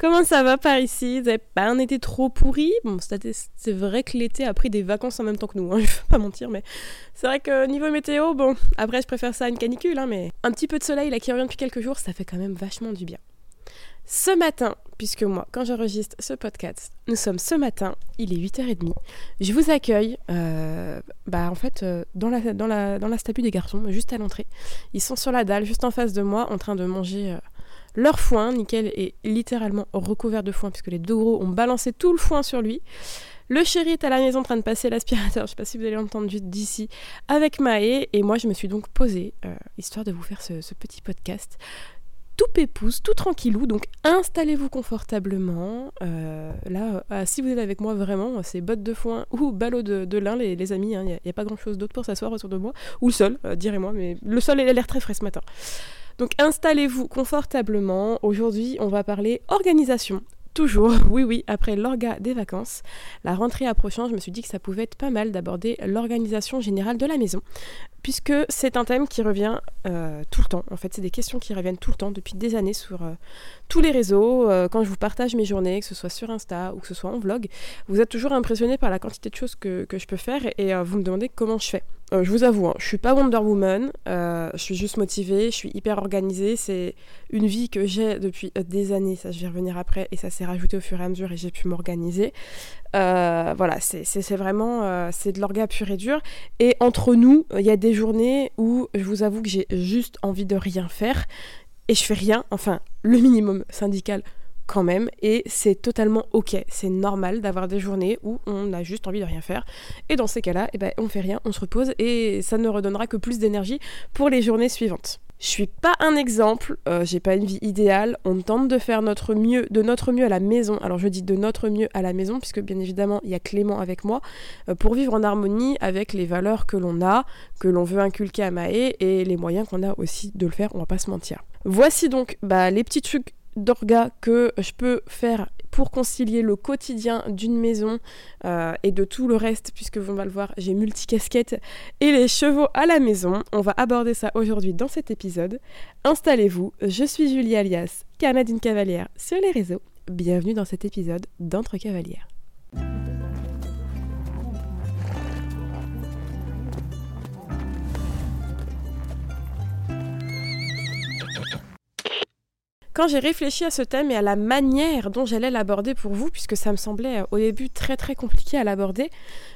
Comment ça va par ici? Vous pas un été trop pourri? Bon, c'est vrai que l'été a pris des vacances en même temps que nous, hein, je vais pas mentir, mais c'est vrai que niveau météo, bon, après je préfère ça à une canicule, hein, mais un petit peu de soleil là qui revient depuis quelques jours, ça fait quand même vachement du bien. Ce matin, puisque moi, quand j'enregistre ce podcast, nous sommes ce matin, il est 8h30, je vous accueille, euh, bah en fait, euh, dans, la, dans, stabu des garçons, juste à l'entrée. Ils sont sur la dalle, juste en face de moi, en train de manger... Euh, leur foin. Nickel est littéralement recouvert de foin puisque les deux gros ont balancé tout le foin sur lui. Le chéri est à la maison en train de passer l'aspirateur, je sais pas si vous allez l'entendre d'ici, avec Maë. Et moi, je me suis donc posée, euh, histoire de vous faire ce, petit podcast, tout pépouze, tout tranquillou. Donc installez-vous confortablement. Euh, là, euh, si vous êtes avec moi vraiment, c'est bottes de foin ou ballot de, lin, les, amis. Il hein. n'y a, pas grand-chose d'autre pour s'asseoir autour de moi. Ou le sol, direz-moi. Mais le sol, a l'air très frais ce matin. Donc installez-vous confortablement. Aujourd'hui, on va parler organisation. Toujours, oui oui, après l'orga des vacances, la rentrée approchant, je me suis dit que ça pouvait être pas mal d'aborder l'organisation générale de la maison, puisque c'est un thème qui revient euh, tout le temps. En fait, c'est des questions qui reviennent tout le temps depuis des années sur euh, tous les réseaux. Euh, quand je vous partage mes journées, que ce soit sur Insta ou que ce soit en vlog, vous êtes toujours impressionné par la quantité de choses que, que je peux faire et vous me demandez comment je fais. Euh, je vous avoue, hein, je suis pas Wonder Woman, euh, je suis juste motivée, je suis hyper organisée. C'est une vie que j'ai depuis euh, des années, ça je vais revenir après, et ça s'est rajouté au fur et à mesure et j'ai pu m'organiser. voilà, c'est vraiment c'est de l'orga pur et dur. Et entre nous, il y a des journées où je vous avoue que j'ai juste envie de rien faire et je fais rien, enfin le minimum syndical quand même et c'est totalement ok. C'est normal d'avoir des journées où on a juste envie de rien faire et dans ces cas-là, eh ben, on fait rien, on se repose et ça ne redonnera que plus d'énergie pour les journées suivantes. Je suis pas un exemple, euh, j'ai pas une vie idéale, on tente de faire notre mieux, de notre mieux à la maison. Alors je dis de notre mieux à la maison, puisque bien évidemment il y a Clément avec moi, euh, pour vivre en harmonie avec les valeurs que l'on a, que l'on veut inculquer à Maë, et les moyens qu'on a aussi de le faire, on va pas se mentir. Voici donc bah, les petits trucs d'orga que je peux faire pour concilier le quotidien d'une maison euh, et de tout le reste, puisque vous va le voir, j'ai multicasquette et les chevaux à la maison. On va aborder ça aujourd'hui dans cet épisode. Installez-vous, je suis Julie alias Canadine Cavalière sur les réseaux. Bienvenue dans cet épisode d'Entre Cavalières. Quand j'ai réfléchi à ce thème et à la manière dont j'allais l'aborder pour vous, puisque ça me semblait euh, au début très très compliqué à l'aborder,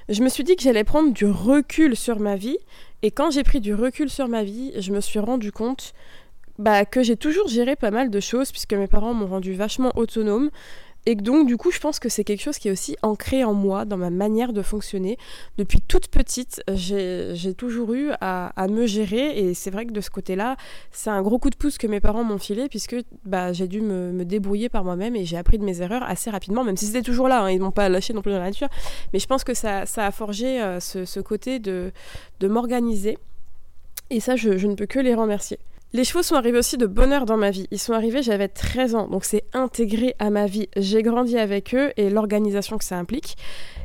je me suis dit que j'allais prendre du recul sur ma vie. Et quand j'ai pris du recul sur ma vie, je me suis rendu compte bah, que j'ai toujours géré pas mal de choses, puisque mes parents m'ont rendu vachement autonome. Et donc, du coup, je pense que c'est quelque chose qui est aussi ancré en moi, dans ma manière de fonctionner. Depuis toute petite, j'ai toujours eu à, me gérer. Et c'est vrai que de ce côté-là, c'est un gros coup de pouce que mes parents m'ont filé, puisque bah, j'ai dû me, débrouiller par moi-même et j'ai appris de mes erreurs assez rapidement, même si c'était toujours là. Hein, ils ne m'ont pas lâché non plus dans la nature. Mais je pense que ça, a forgé euh, ce, côté de, m'organiser. Et ça, je ne peux que les remercier. Les chevaux sont arrivés aussi de bonheur dans ma vie. Ils sont arrivés, j'avais 13 ans, donc c'est intégré à ma vie. J'ai grandi avec eux et l'organisation que ça implique.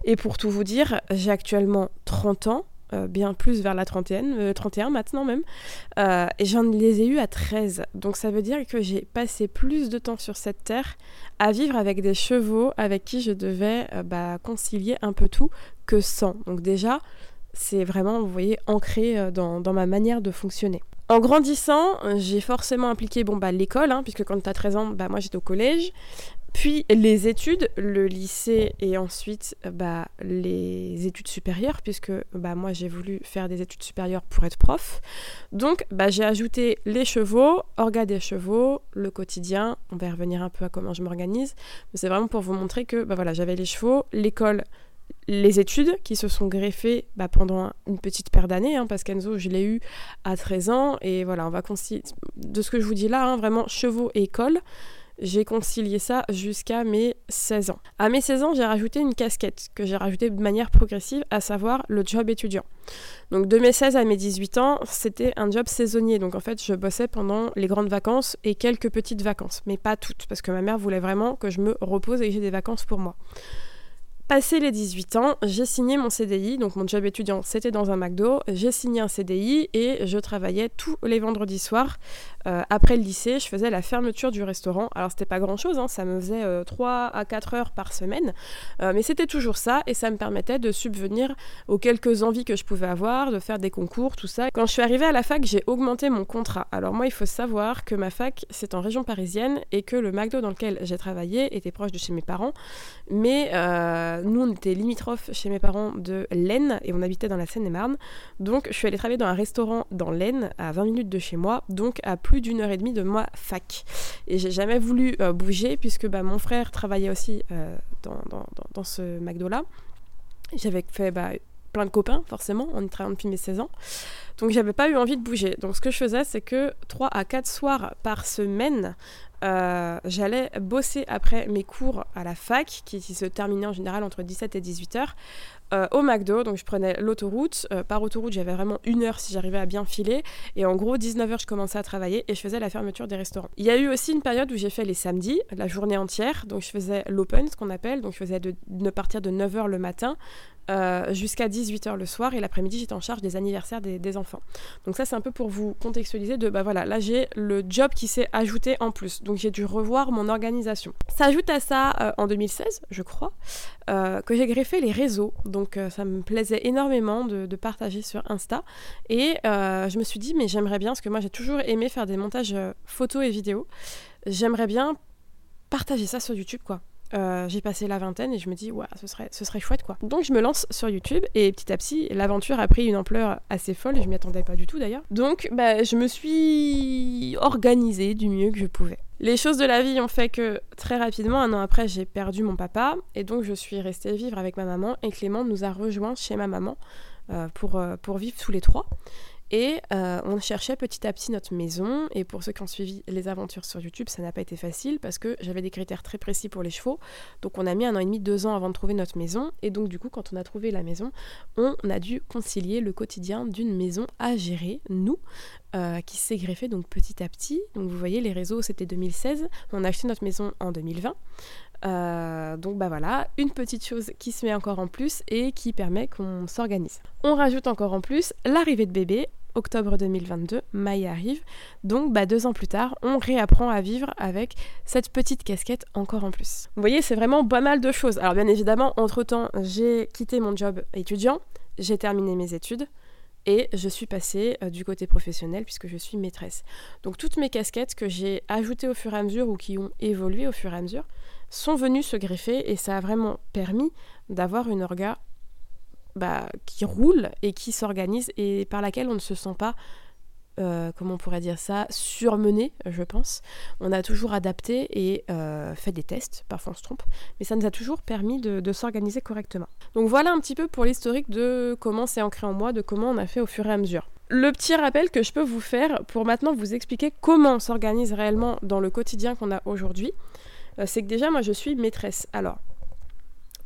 Et pour tout vous dire, j'ai actuellement 30 ans, euh, bien plus vers la trentaine, 31 euh, maintenant même, euh, et j'en les ai eus à 13. Donc ça veut dire que j'ai passé plus de temps sur cette terre à vivre avec des chevaux avec qui je devais bah, concilier un peu tout que sans. Donc déjà, c'est vraiment, vous voyez, ancré dans ma manière de fonctionner. En grandissant, j'ai forcément impliqué bon, bah, l'école, hein, puisque quand tu as 13 ans, bah, moi j'étais au collège. Puis les études, le lycée et ensuite bah, les études supérieures, puisque bah, moi j'ai voulu faire des études supérieures pour être prof. Donc bah, j'ai ajouté les chevaux, orga des chevaux, le quotidien. On va revenir un peu à comment je m'organise. Mais c'est vraiment pour vous montrer que bah, voilà, j'avais les chevaux, l'école, les études qui se sont greffées bah, pendant une petite paire d'années, hein, parce qu'Enzo, je l'ai eu à 13 ans, et voilà, on va concilier, de ce que je vous dis là, hein, vraiment chevaux et école, j'ai concilié ça jusqu'à mes 16 ans. À mes 16 ans, j'ai rajouté une casquette que j'ai rajoutée de manière progressive, à savoir le job étudiant. Donc de mes 16 à mes 18 ans, c'était un job saisonnier. Donc en fait, je bossais pendant les grandes vacances et quelques petites vacances, mais pas toutes, parce que ma mère voulait vraiment que je me repose et que j'ai des vacances pour moi Passé les 18 ans, j'ai signé mon CDI, donc mon job étudiant c'était dans un McDo, j'ai signé un CDI et je travaillais tous les vendredis soirs. Euh, après le lycée, je faisais la fermeture du restaurant. Alors c'était pas grand chose, hein, ça me faisait 3 euh, à 4 heures par semaine, euh, mais c'était toujours ça et ça me permettait de subvenir aux quelques envies que je pouvais avoir, de faire des concours, tout ça. Quand je suis arrivée à la fac, j'ai augmenté mon contrat. Alors moi, il faut savoir que ma fac c'est en région parisienne et que le McDo dans lequel j'ai travaillé était proche de chez mes parents, mais nous, on était limitrophes chez mes parents de l'Aisne et on habitait dans la Seine-et-Marne. Donc, je suis allée travailler dans un restaurant dans l'Aisne, à 20 minutes de chez moi, donc à plus d'une heure et demie de moi fac. Et j'ai jamais voulu euh, bouger puisque bah, mon frère travaillait aussi euh, dans, ce McDo-là. J'avais fait bah, plein de copains, forcément, en y travaillant depuis mes 16 ans. Donc j'avais pas eu envie de bouger. Donc ce que je faisais, c'est que 3 à 4 soirs par semaine, euh, j'allais bosser après mes cours à la fac, qui, se terminaient en général entre 17 et 18 heures, euh, au McDo. Donc je prenais l'autoroute. Euh, par autoroute, j'avais vraiment une heure si j'arrivais à bien filer. Et en gros, 19 heures, je commençais à travailler et je faisais la fermeture des restaurants. Il y a eu aussi une période où j'ai fait les samedis, la journée entière. Donc je faisais l'open, ce qu'on appelle. Donc je faisais de, de partir de 9 heures le matin euh, jusqu'à 18h le soir et l'après-midi j'étais en charge des anniversaires des, enfants. Donc ça c'est un peu pour vous contextualiser de bah voilà, là j'ai le job qui s'est ajouté en plus. Donc j'ai dû revoir mon organisation. Ça ajoute à ça euh, en 2016, je crois, euh, que j'ai greffé les réseaux. Donc ça me plaisait énormément de, de partager sur Insta et je me suis dit mais j'aimerais bien parce que moi j'ai toujours aimé faire des montages photos et vidéos. J'aimerais bien partager ça sur YouTube quoi. Euh, j'ai passé la vingtaine et je me dis, ouais, ce serait, ce serait chouette quoi. Donc je me lance sur YouTube et petit à petit, l'aventure a pris une ampleur assez folle je m'y attendais pas du tout d'ailleurs. Donc bah, je me suis organisée du mieux que je pouvais. Les choses de la vie ont fait que très rapidement, un an après, j'ai perdu mon papa et donc je suis restée vivre avec ma maman et Clément nous a rejoints chez ma maman euh, pour, euh, pour vivre tous les trois. Et euh, on cherchait petit à petit notre maison. Et pour ceux qui ont suivi les aventures sur YouTube, ça n'a pas été facile parce que j'avais des critères très précis pour les chevaux. Donc on a mis un an et demi, deux ans avant de trouver notre maison. Et donc du coup, quand on a trouvé la maison, on a dû concilier le quotidien d'une maison à gérer, nous, euh, qui s'est greffé donc petit à petit. Donc vous voyez, les réseaux, c'était 2016. On a acheté notre maison en 2020. Euh, donc bah voilà, une petite chose qui se met encore en plus et qui permet qu'on s'organise. On rajoute encore en plus l'arrivée de bébé octobre 2022, Maï arrive. Donc bah, deux ans plus tard, on réapprend à vivre avec cette petite casquette encore en plus. Vous voyez, c'est vraiment pas mal de choses. Alors bien évidemment, entre-temps, j'ai quitté mon job étudiant, j'ai terminé mes études. Et je suis passée euh, du côté professionnel puisque je suis maîtresse. Donc toutes mes casquettes que j'ai ajoutées au fur et à mesure ou qui ont évolué au fur et à mesure sont venues se greffer et ça a vraiment permis d'avoir une orga bah, qui roule et qui s'organise et par laquelle on ne se sent pas, euh, comment on pourrait dire ça, surmené, je pense. On a toujours adapté et euh, fait des tests, parfois on se trompe, mais ça nous a toujours permis de, s'organiser correctement. Donc voilà un petit peu pour l'historique de comment c'est ancré en moi, de comment on a fait au fur et à mesure. Le petit rappel que je peux vous faire pour maintenant vous expliquer comment on s'organise réellement dans le quotidien qu'on a aujourd'hui, euh, c'est que déjà moi je suis maîtresse. Alors,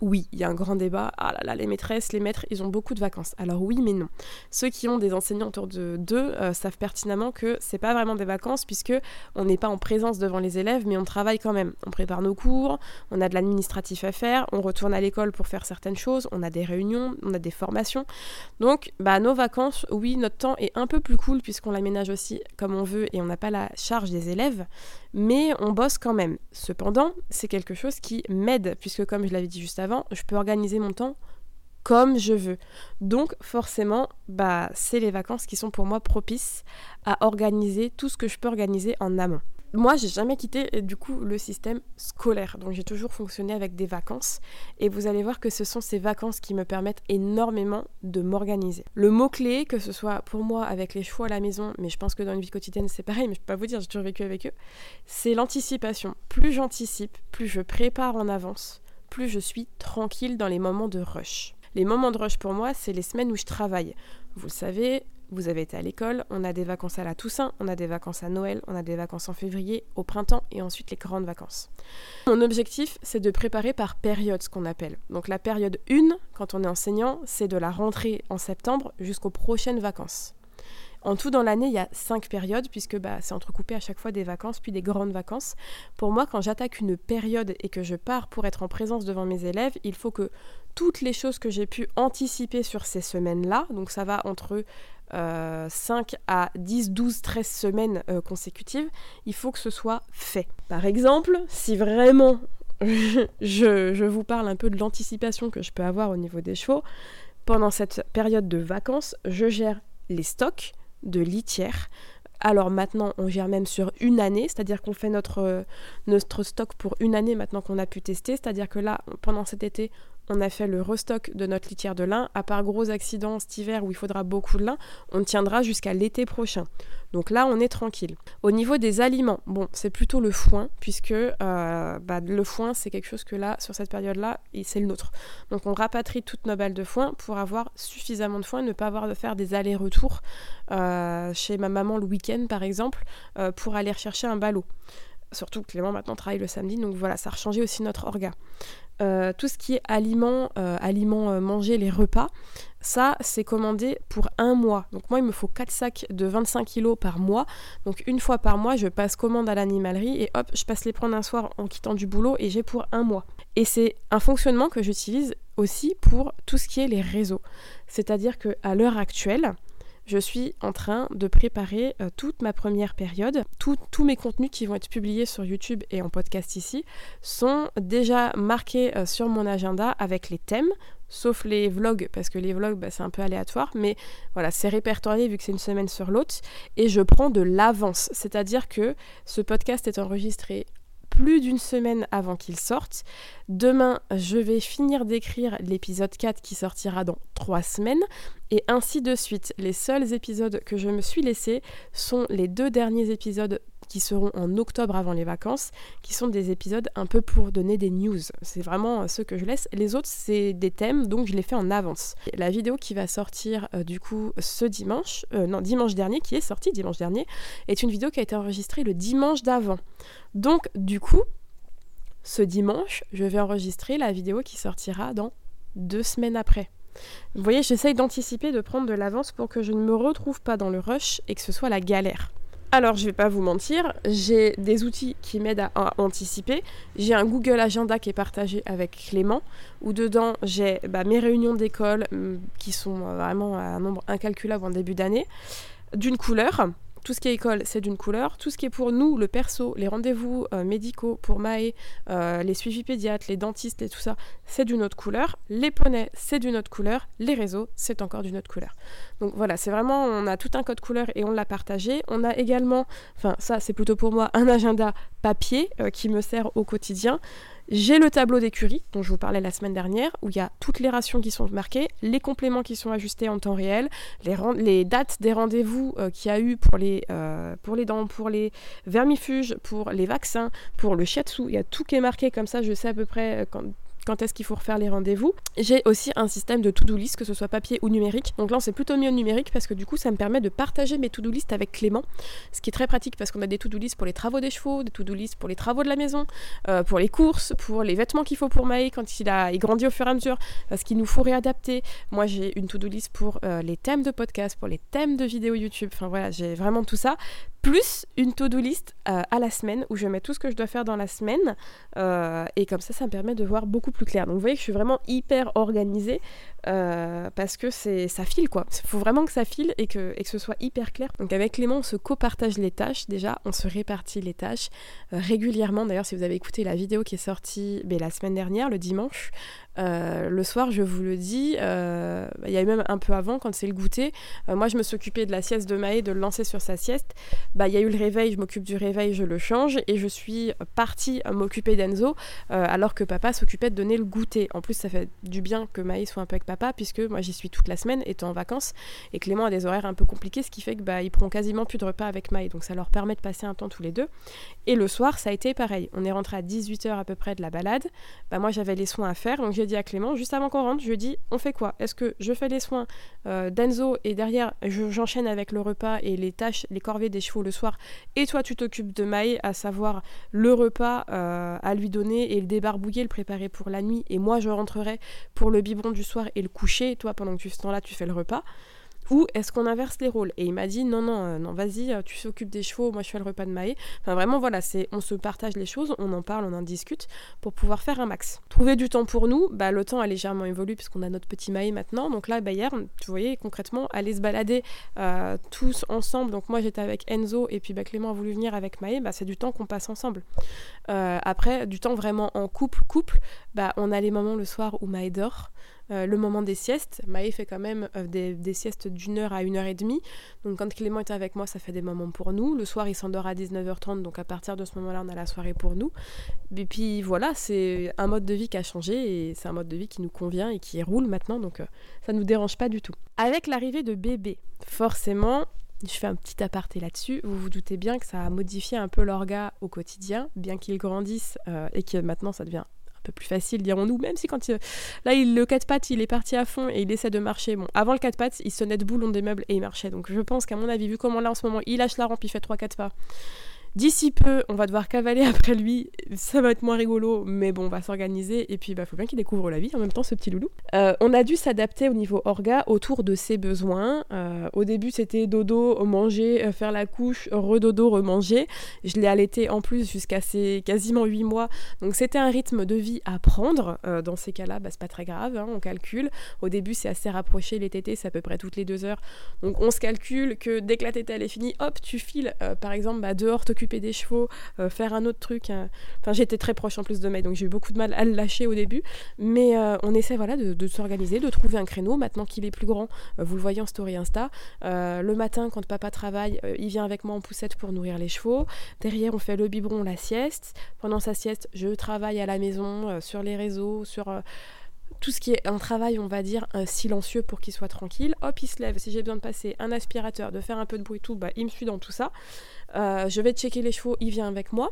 oui, il y a un grand débat. Ah là là, les maîtresses, les maîtres, ils ont beaucoup de vacances. Alors oui, mais non. Ceux qui ont des enseignants autour de d'eux euh, savent pertinemment que c'est pas vraiment des vacances puisque on n'est pas en présence devant les élèves, mais on travaille quand même. On prépare nos cours, on a de l'administratif à faire, on retourne à l'école pour faire certaines choses, on a des réunions, on a des formations. Donc, bah nos vacances, oui, notre temps est un peu plus cool puisqu'on l'aménage aussi comme on veut et on n'a pas la charge des élèves, mais on bosse quand même. Cependant, c'est quelque chose qui m'aide puisque comme je l'avais dit juste avant je peux organiser mon temps comme je veux. Donc forcément, bah c'est les vacances qui sont pour moi propices à organiser tout ce que je peux organiser en amont moi, j'ai jamais quitté du coup le système scolaire. Donc j'ai toujours fonctionné avec des vacances. Et vous allez voir que ce sont ces vacances qui me permettent énormément de m'organiser. Le mot-clé, que ce soit pour moi avec les choix à la maison, mais je pense que dans une vie quotidienne c'est pareil, mais je peux pas vous dire, j'ai toujours vécu avec eux, c'est l'anticipation. Plus j'anticipe, plus je prépare en avance, plus je suis tranquille dans les moments de rush. Les moments de rush pour moi, c'est les semaines où je travaille. Vous le savez, vous avez été à l'école, on a des vacances à la Toussaint, on a des vacances à Noël, on a des vacances en février, au printemps et ensuite les grandes vacances. Mon objectif, c'est de préparer par période ce qu'on appelle. Donc la période 1, quand on est enseignant, c'est de la rentrée en septembre jusqu'aux prochaines vacances. En tout, dans l'année, il y a cinq périodes, puisque bah, c'est entrecoupé à chaque fois des vacances, puis des grandes vacances. Pour moi, quand j'attaque une période et que je pars pour être en présence devant mes élèves, il faut que toutes les choses que j'ai pu anticiper sur ces semaines-là, donc ça va entre 5 euh, à 10, 12, 13 semaines euh, consécutives, il faut que ce soit fait. Par exemple, si vraiment je, vous parle un peu de l'anticipation que je peux avoir au niveau des chevaux, pendant cette période de vacances, je gère les stocks de litière. Alors maintenant, on gère même sur une année, c'est-à-dire qu'on fait notre, notre stock pour une année maintenant qu'on a pu tester. C'est-à-dire que là, pendant cet été, on a fait le restock de notre litière de lin. À part gros accidents cet hiver où il faudra beaucoup de lin, on tiendra jusqu'à l'été prochain. Donc là, on est tranquille. Au niveau des aliments, bon, c'est plutôt le foin, puisque euh, bah, le foin, c'est quelque chose que là, sur cette période-là, c'est le nôtre. Donc on rapatrie toutes nos balles de foin pour avoir suffisamment de foin, ne pas avoir de faire des allers-retours euh, chez ma maman le week-end, par exemple, euh, pour aller rechercher un ballot. Surtout que Clément maintenant travaille le samedi, donc voilà, ça a changé aussi notre orga. Euh, tout ce qui est aliments, euh, aliments euh, mangés, les repas, ça c'est commandé pour un mois. Donc moi il me faut 4 sacs de 25 kg par mois. Donc une fois par mois je passe commande à l'animalerie et hop je passe les prendre un soir en quittant du boulot et j'ai pour un mois. Et c'est un fonctionnement que j'utilise aussi pour tout ce qui est les réseaux. C'est-à-dire qu'à l'heure actuelle, je suis en train de préparer euh, toute ma première période. tous mes contenus qui vont être publiés sur YouTube et en podcast ici sont déjà marqués euh, sur mon agenda avec les thèmes, sauf les vlogs, parce que les vlogs, bah, c'est un peu aléatoire, mais voilà, c'est répertorié vu que c'est une semaine sur l'autre, et je prends de l'avance, c'est-à-dire que ce podcast est enregistré plus d'une semaine avant qu'il sorte. Demain, je vais finir d'écrire l'épisode 4 qui sortira dans 3 semaines. Et ainsi de suite. Les seuls épisodes que je me suis laissés sont les deux derniers épisodes qui seront en octobre avant les vacances, qui sont des épisodes un peu pour donner des news. C'est vraiment ceux que je laisse. Les autres, c'est des thèmes, donc je les fais en avance. La vidéo qui va sortir euh, du coup ce dimanche, euh, non, dimanche dernier, qui est sortie dimanche dernier, est une vidéo qui a été enregistrée le dimanche d'avant. Donc du coup, ce dimanche, je vais enregistrer la vidéo qui sortira dans deux semaines après. Vous voyez, j'essaye d'anticiper, de prendre de l'avance pour que je ne me retrouve pas dans le rush et que ce soit la galère. Alors, je vais pas vous mentir, j'ai des outils qui m'aident à, anticiper. J'ai un Google Agenda qui est partagé avec Clément, où dedans j'ai bah, mes réunions d'école mm, qui sont vraiment à un nombre incalculable en début d'année, d'une couleur. Tout ce qui est école, c'est d'une couleur. Tout ce qui est pour nous, le perso, les rendez-vous euh, médicaux pour Maë, euh, les suivis pédiatres, les dentistes et tout ça, c'est d'une autre couleur. Les poneys, c'est d'une autre couleur. Les réseaux, c'est encore d'une autre couleur. Donc voilà, c'est vraiment, on a tout un code couleur et on l'a partagé. On a également, enfin ça c'est plutôt pour moi, un agenda papier euh, qui me sert au quotidien. J'ai le tableau d'écurie dont je vous parlais la semaine dernière, où il y a toutes les rations qui sont marquées, les compléments qui sont ajustés en temps réel, les, dates des rendez-vous euh, qu'il y a eu pour les, euh, pour les dents, pour les vermifuges, pour les vaccins, pour le shiatsu. Il y a tout qui est marqué comme ça, je sais à peu près euh, quand, quand est-ce qu'il faut refaire les rendez-vous. J'ai aussi un système de to-do list, que ce soit papier ou numérique. Donc là, c'est plutôt mieux numérique parce que du coup, ça me permet de partager mes to-do list avec Clément, ce qui est très pratique parce qu'on a des to-do list pour les travaux des chevaux, des to-do list pour les travaux de la maison, euh, pour les courses, pour les vêtements qu'il faut pour Maï quand il a il grandit au fur et à mesure, parce qu'il nous faut réadapter. Moi, j'ai une to-do list pour euh, les thèmes de podcast, pour les thèmes de vidéos YouTube. Enfin voilà, j'ai vraiment tout ça plus une to-do list euh, à la semaine où je mets tout ce que je dois faire dans la semaine euh, et comme ça ça me permet de voir beaucoup plus clair. Donc vous voyez que je suis vraiment hyper organisée euh, parce que c'est ça file quoi. Il faut vraiment que ça file et que, que ce soit hyper clair. Donc avec Clément on se copartage les tâches déjà, on se répartit les tâches régulièrement. D'ailleurs si vous avez écouté la vidéo qui est sortie ben, la semaine dernière, le dimanche, euh, le soir, je vous le dis, euh, il y a même un peu avant, quand c'est le goûter, euh, moi je me suis occupée de la sieste de Maë, de le lancer sur sa sieste. Bah, il y a eu le réveil, je m'occupe du réveil, je le change, et je suis partie m'occuper d'Enzo, alors que papa s'occupait de donner le goûter. En plus, ça fait du bien que Maë soit un peu avec papa, puisque moi j'y suis toute la semaine, étant en vacances, et Clément a des horaires un peu compliqués, ce qui fait que bah, ils prend quasiment plus de repas avec Maë, donc ça leur permet de passer un temps tous les deux. Et le soir, ça a été pareil. On est rentré à 18h à peu près de la balade. Bah, moi j'avais les soins à faire, donc j'ai dit à Clément, juste avant qu'on rentre, je dis on fait quoi? Est-ce que je fais les soins euh, d'Enzo et derrière j'enchaîne avec le repas et les tâches, les corvées des chevaux le soir? Et toi tu t'occupes de Maï, à savoir le repas euh, à lui donner et le débarbouiller, le préparer pour la nuit et moi je rentrerai pour le biberon du soir et le coucher toi pendant que tu ce temps-là tu fais le repas ou est-ce qu'on inverse les rôles? Et il m'a dit non, non, euh, non, vas-y, euh, tu s'occupes des chevaux, moi je fais le repas de Maë. Enfin vraiment, voilà, c'est on se partage les choses, on en parle, on en discute pour pouvoir faire un max. Trouver du temps pour nous, bah, le temps a légèrement évolué puisqu'on a notre petit Maë maintenant. Donc là, bah, hier, tu voyais concrètement, aller se balader euh, tous ensemble. Donc moi j'étais avec Enzo et puis bah, Clément a voulu venir avec Maë, bah, c'est du temps qu'on passe ensemble. après, du temps vraiment en couple, couple, bah, on a les moments le soir où Maë dort. Euh, le moment des siestes. Maë fait quand même euh, des, siestes d'une heure à une heure et demie. Donc quand Clément est avec moi, ça fait des moments pour nous. Le soir, il s'endort à 19h30, donc à partir de ce moment-là, on a la soirée pour nous. Et puis voilà, c'est un mode de vie qui a changé et c'est un mode de vie qui nous convient et qui roule maintenant, donc euh, ça ne nous dérange pas du tout. Avec l'arrivée de bébé, forcément, je fais un petit aparté là-dessus. Vous vous doutez bien que ça a modifié un peu l'orga au quotidien, bien qu'il grandisse et que maintenant ça devient peu plus facile, dirons-nous, même si quand il... là, il, le 4 pattes, il est parti à fond et il essaie de marcher. Bon, avant le 4 pattes, il sonnait debout long des meubles et il marchait. Donc je pense qu'à mon avis, vu comment là en ce moment, il lâche la rampe, il fait 3-4 pas. D'ici peu, on va devoir cavaler après lui. Ça va être moins rigolo, mais bon, on va s'organiser. Et puis, il bah, faut bien qu'il découvre la vie en même temps, ce petit loulou. Euh, on a dû s'adapter au niveau orga autour de ses besoins. Euh, au début, c'était dodo, manger, euh, faire la couche, redodo, remanger. Je l'ai allaité en plus jusqu'à ses quasiment 8 mois. Donc, c'était un rythme de vie à prendre. dans ces cas-là, bah, c'est pas très grave, hein, on calcule. Au début, c'est assez rapproché. Les tétés, c'est à peu près toutes les deux heures. Donc, on se calcule que dès que la tétée est finie, hop, tu files, par exemple, bah, dehors, des chevaux, euh, faire un autre truc. Hein. Enfin, j'étais très proche en plus de May, donc j'ai eu beaucoup de mal à le lâcher au début. Mais euh, on essaie voilà, de, s'organiser, de trouver un créneau. Maintenant qu'il est plus grand, euh, vous le voyez en story Insta, le matin, quand papa travaille, il vient avec moi en poussette pour nourrir les chevaux. Derrière, on fait le biberon, la sieste. Pendant sa sieste, je travaille à la maison, sur les réseaux, sur tout ce qui est un travail, on va dire, silencieux pour qu'il soit tranquille. Hop, il se lève. Si j'ai besoin de passer un aspirateur, de faire un peu de bruit, tout, bah, il me suit dans tout ça. Euh, je vais checker les chevaux, il vient avec moi.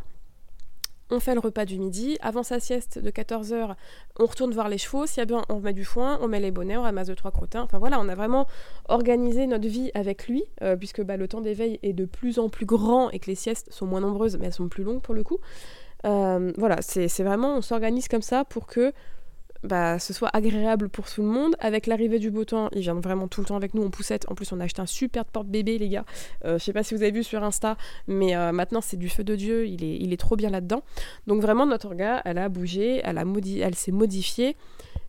On fait le repas du midi. Avant sa sieste de 14h, on retourne voir les chevaux. S'il y a besoin, on met du foin, on met les bonnets, on ramasse deux, trois crottins. Enfin voilà, on a vraiment organisé notre vie avec lui, euh, puisque bah, le temps d'éveil est de plus en plus grand et que les siestes sont moins nombreuses, mais elles sont plus longues pour le coup. Euh, voilà, c'est vraiment, on s'organise comme ça pour que bah, ce soit agréable pour tout le monde. Avec l'arrivée du beau temps, il vient vraiment tout le temps avec nous en poussette. En plus, on a acheté un super porte-bébé, les gars. Euh, je sais pas si vous avez vu sur Insta, mais euh, maintenant c'est du feu de Dieu. Il est, trop bien là-dedans. Donc vraiment, notre gars, elle a bougé, elle s'est modifiée.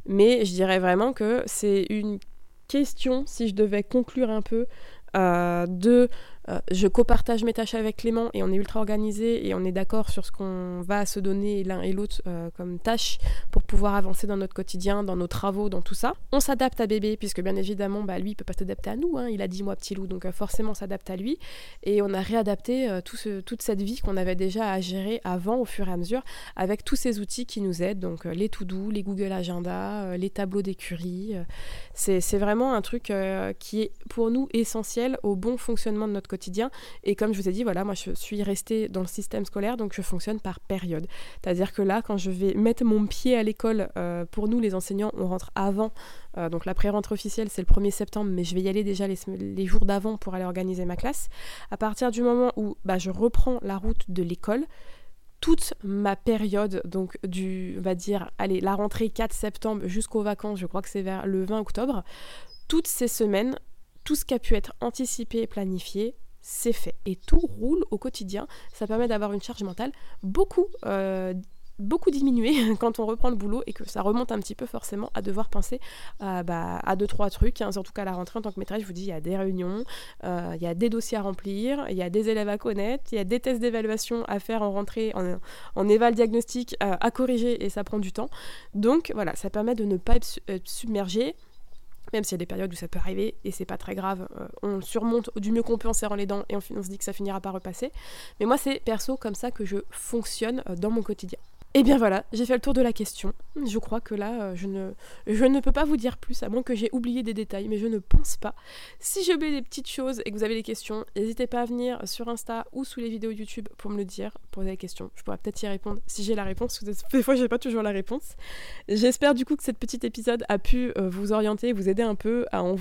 Mais je dirais vraiment que c'est une question, si je devais conclure un peu, euh, de euh, je copartage mes tâches avec Clément et on est ultra organisé et on est d'accord sur ce qu'on va se donner l'un et l'autre euh, comme tâche pour pouvoir avancer dans notre quotidien, dans nos travaux, dans tout ça. On s'adapte à bébé puisque bien évidemment bah, lui il peut pas s'adapter à nous, hein. il a 10 mois petit loup donc euh, forcément on s'adapte à lui et on a réadapté toute cette vie qu'on avait déjà à gérer avant au fur et à mesure avec tous ces outils qui nous aident donc les to-do, les Google Agenda, les tableaux d'écurie. c'est vraiment un truc qui est pour nous essentiel au bon fonctionnement de notre quotidien. Et comme je vous ai dit, voilà, moi je suis restée dans le système scolaire, donc je fonctionne par période. C'est-à-dire que là, quand je vais mettre mon pied à l'école, euh, pour nous les enseignants, on rentre avant. Euh, donc la pré-rentrée officielle, c'est le 1er septembre, mais je vais y aller déjà les, les jours d'avant pour aller organiser ma classe. À partir du moment où bah, je reprends la route de l'école, toute ma période, donc du, on va dire, allez, la rentrée 4 septembre jusqu'aux vacances, je crois que c'est vers le 20 octobre, toutes ces semaines, tout ce qui a pu être anticipé et planifié, c'est fait. Et tout roule au quotidien. Ça permet d'avoir une charge mentale beaucoup, euh, beaucoup diminuée quand on reprend le boulot et que ça remonte un petit peu forcément à devoir penser euh, bah, à deux, trois trucs. Hein. Surtout qu'à la rentrée, en tant que maîtresse, je vous dis, il y a des réunions, euh, il y a des dossiers à remplir, il y a des élèves à connaître, il y a des tests d'évaluation à faire en rentrée, en, en éval diagnostic à corriger et ça prend du temps. Donc voilà, ça permet de ne pas être submergé même s'il y a des périodes où ça peut arriver et c'est pas très grave, euh, on surmonte du mieux qu'on peut en serrant les dents et on, se dit que ça finira par repasser. Mais moi, c'est perso comme ça que je fonctionne euh, dans mon quotidien. Et eh bien voilà, j'ai fait le tour de la question. Je crois que là, euh, je ne, peux pas vous dire plus, à moins que j'ai oublié des détails, mais je ne pense pas. Si j'ai oublié des petites choses et que vous avez des questions, n'hésitez pas à venir sur Insta ou sous les vidéos YouTube pour me le dire, poser des questions. Je pourrais peut-être y répondre si j'ai la réponse, des fois, j'ai pas toujours la réponse. J'espère du coup que cet petit épisode a pu euh, vous orienter, vous aider un peu à en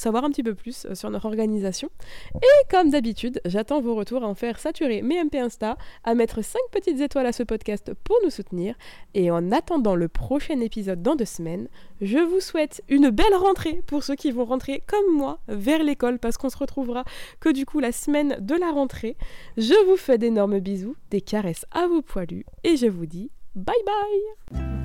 savoir un petit peu plus euh, sur notre organisation. Et comme d'habitude, j'attends vos retours à en faire saturer mes MP Insta, à mettre 5 petites étoiles à ce podcast pour nous soutenir. Et en attendant le prochain épisode dans deux semaines, je vous souhaite une belle rentrée pour ceux qui vont rentrer comme moi vers l'école parce qu'on se retrouvera que du coup la semaine de la rentrée. Je vous fais d'énormes bisous, des caresses à vos poilus et je vous dis bye bye